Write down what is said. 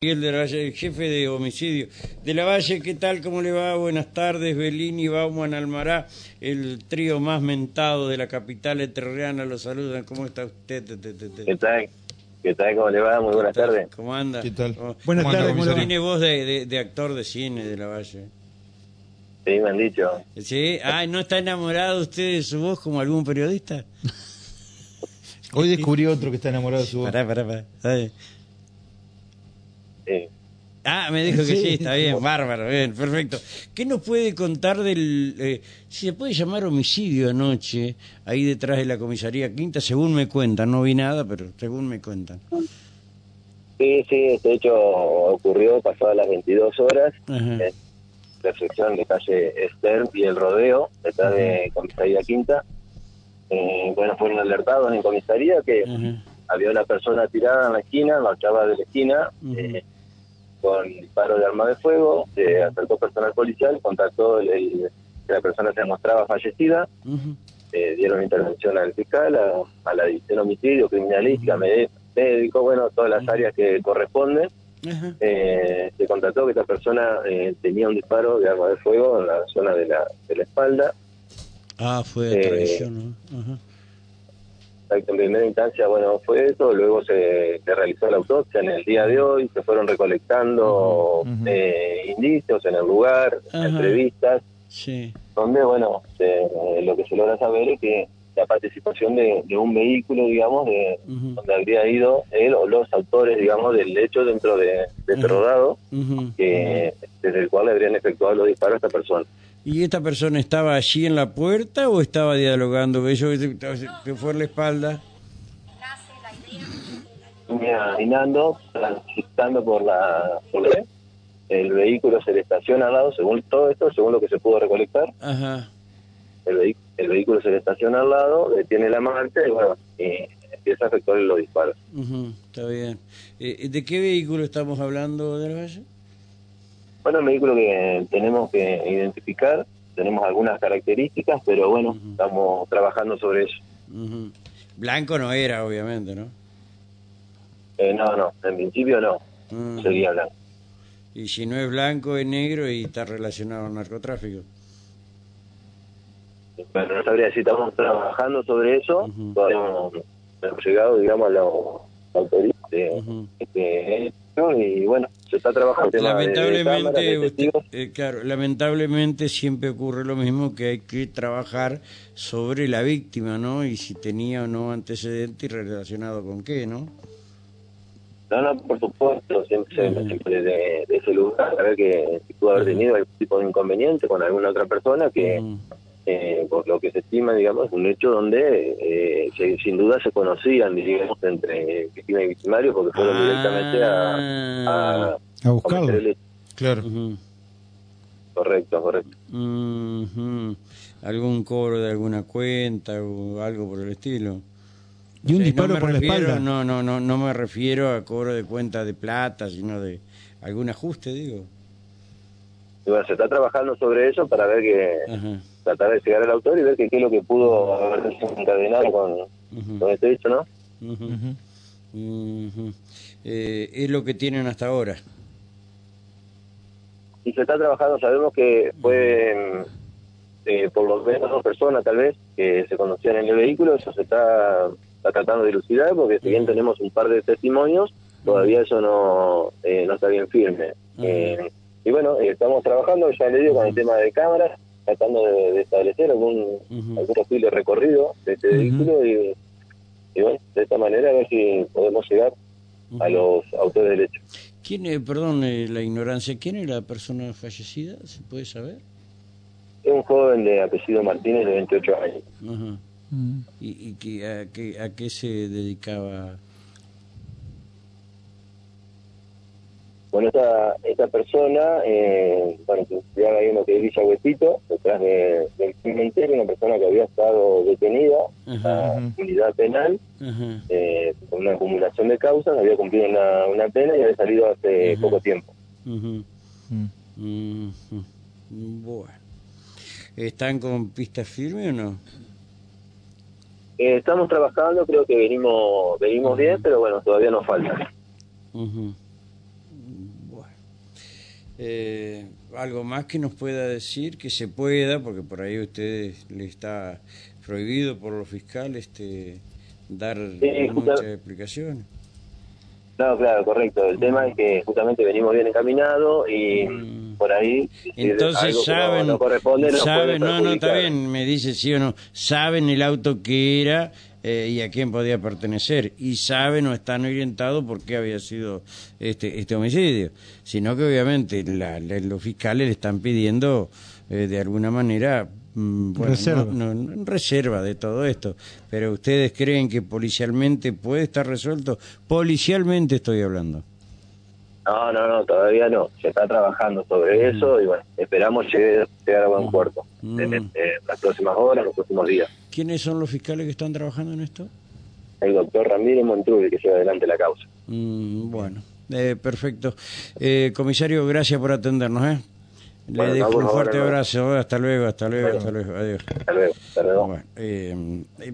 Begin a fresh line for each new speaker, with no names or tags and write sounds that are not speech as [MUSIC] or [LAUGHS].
Miguel de la Valle, jefe de homicidio. De la Valle, ¿qué tal? ¿Cómo le va? Buenas tardes. Bellini, Bauman, Almará, el trío más mentado de la capital eterreana. Los saludan. ¿Cómo está usted?
¿Qué tal? ¿Qué tal? ¿Cómo le va? Muy buenas tardes.
¿Cómo anda?
¿Qué tal?
¿Cómo-
Buenas
cómo
tardes? ¿cómo?
Tiene voz de, de- de actor de cine de la Valle.
Sí, me han dicho.
¿Sí? Ah, ¿no está enamorado usted de su voz como algún periodista? [LAUGHS]
Hoy descubrí otro que está enamorado de su voz.
Pará, pará, pará.
Sí.
Ah, me dijo que sí,
Sí.
está bien, bárbaro, bien, perfecto. ¿Qué nos puede contar del, eh, si se puede llamar homicidio anoche, ahí detrás de la comisaría quinta, según me cuentan, no vi nada, pero según me cuentan.
Sí, sí, este hecho ocurrió pasadas las 22 horas
Ajá.
en la sección de calle Stern y el Rodeo, detrás de Comisaría Quinta. Eh, bueno, fueron alertados en comisaría que
Ajá.
había una persona tirada en la esquina, en la octava de la esquina, eh, con disparo de arma de fuego, se acercó personal policial, contactó el, el- que la persona se mostraba fallecida, eh, dieron intervención al fiscal, a, a la división homicidio, criminalística, mede- médico, bueno, todas las áreas que corresponden. Eh, se constató que esta persona eh, tenía un disparo de arma de fuego en la zona de la, de la espalda.
Ah, fue de
Eh,
traición, ¿no?
En primera instancia, bueno, fue eso, luego se, se realizó la autopsia en el día de hoy, se fueron recolectando eh, indicios en el lugar,
Ajá.
entrevistas,
Sí.
donde, bueno, se- lo que se logra saber es que la participación de, de un vehículo, digamos, de,
Ujú.
donde habría ido él o los autores, digamos, del hecho dentro de, de este rodado, que, desde el cual le habrían efectuado los disparos a esta persona.
¿Y esta persona estaba allí en la puerta o estaba dialogando? Ellos que fue en la espalda.
Venía caminando, transitando por la, por la- el vehículo se le estaciona al lado, según todo esto, según lo que se pudo recolectar,
Ajá.
el, el vehículo se le estaciona al lado, detiene la marcha y bueno, y empieza a efectuar los disparos.
Ujú, Está bien. Eh, ¿De qué vehículo estamos hablando de la Valle?
Bueno, el vehículo que tenemos que identificar, tenemos algunas características, pero bueno, estamos trabajando sobre eso.
Blanco no era, obviamente, ¿no?
Eh, no, no, en principio no,
Ujú.
sería blanco.
Y si no es blanco, es negro y está relacionado al narcotráfico.
Bueno, no sabría si estamos trabajando sobre eso, todavía no no hemos llegado, digamos, a la autoridad este hecho y bueno, se está trabajando de- de
Lamentablemente, usted- eh, claro, lamentablemente siempre ocurre lo mismo que hay que trabajar sobre la víctima, ¿no? Y si tenía o no antecedente y relacionado con qué, ¿no?
No, no, por supuesto, siempre,
Ujú.
siempre de, de ese lugar, a ver que si pudo haber tenido algún tipo de inconveniente con alguna otra persona que. Eh, por lo que se estima, digamos, es un hecho donde eh, se- sin duda se conocían, digamos, entre víctima y victimario porque fueron
Ah.
directamente a, a,
A buscarlo.
cometer el hecho.
Claro.
Ujú.
Correcto, correcto.
Ujú. ¿Algún cobro de alguna cuenta o algo por el estilo?
Y un
Sí,
disparo
no
por la
refiero-
espalda.
No, no, no, no me refiero a cobro de cuenta de plata, sino de algún ajuste, digo.
Y bueno, se está trabajando sobre eso para ver que
Ajá.
Tratar de llegar al autor y ver que qué es lo que pudo haber encadenado con, con este hecho, ¿no?
Eh, es lo que tienen hasta ahora.
Y se está trabajando, sabemos que fue eh, por lo menos dos personas tal vez que se conocían en el vehículo, eso se está, está tratando de elucidar porque si bien tenemos un par de testimonios, todavía eso no, eh, no está bien firme. Eh, y bueno, estamos trabajando, ya le digo, con el tema de cámaras, tratando de, de establecer algún,
Ujú.
algún posible recorrido de este vehículo y, y bueno, de esta manera a ver si podemos llegar a los autores del hecho.
¿Quién, eh, perdón eh, la ignorancia, quién era la persona fallecida? ¿Se puede saber?
Es un joven de apellido Martínez de 28 años.
¿Y, y qué- a, qué, a qué se dedicaba?
Bueno, esta, esta persona, eh, bueno, que estudiaba ahí en lo que es Villa Huesito, detrás de, del cementerio, una persona que había estado detenida
Ajá.
a unidad penal eh, por una acumulación de causas, había cumplido una, una pena y había salido hace poco tiempo.
Bueno. ¿Están con pistas firmes o no?
Eh, estamos trabajando, creo que venimos venimos bien, pero bueno, todavía nos falta.
Ujú. Eh, algo más que nos pueda decir, que se pueda, porque por ahí a ustedes le está prohibido por los fiscales este, dar
Sí,
muchas explicaciones.
No, claro, correcto. El tema es que justamente venimos bien encaminados y
Mm.
por ahí...
Entonces saben,
No, corresponde,
saben, no, no, está bien, me dice sí o no, saben el auto que era eh, y a quién podía pertenecer, y saben o están orientados por qué había sido este, este homicidio, sino que obviamente la- la- los fiscales le están pidiendo eh, de alguna manera mm, bueno,
Reserva.
no- no- no, reserva de todo esto, pero ustedes creen que policialmente puede estar resuelto, policialmente estoy hablando.
No, no, no, todavía no. Se está trabajando sobre eso y bueno, esperamos llegar, llegar a buen puerto
Mm.
en, en las próximas horas, los próximos días.
¿Quiénes son los fiscales que están trabajando en esto?
El doctor Ramírez Montrubio que lleva adelante la causa.
Mm, bueno, eh, perfecto. Eh, comisario, gracias por atendernos. ¿eh? Le
Bueno,
dejo un fuerte abrazo. Hasta luego, hasta luego,
Bueno.
hasta luego. Adiós.
Hasta luego. Hasta luego.
Bueno, eh, eh,